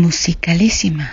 musicalísima.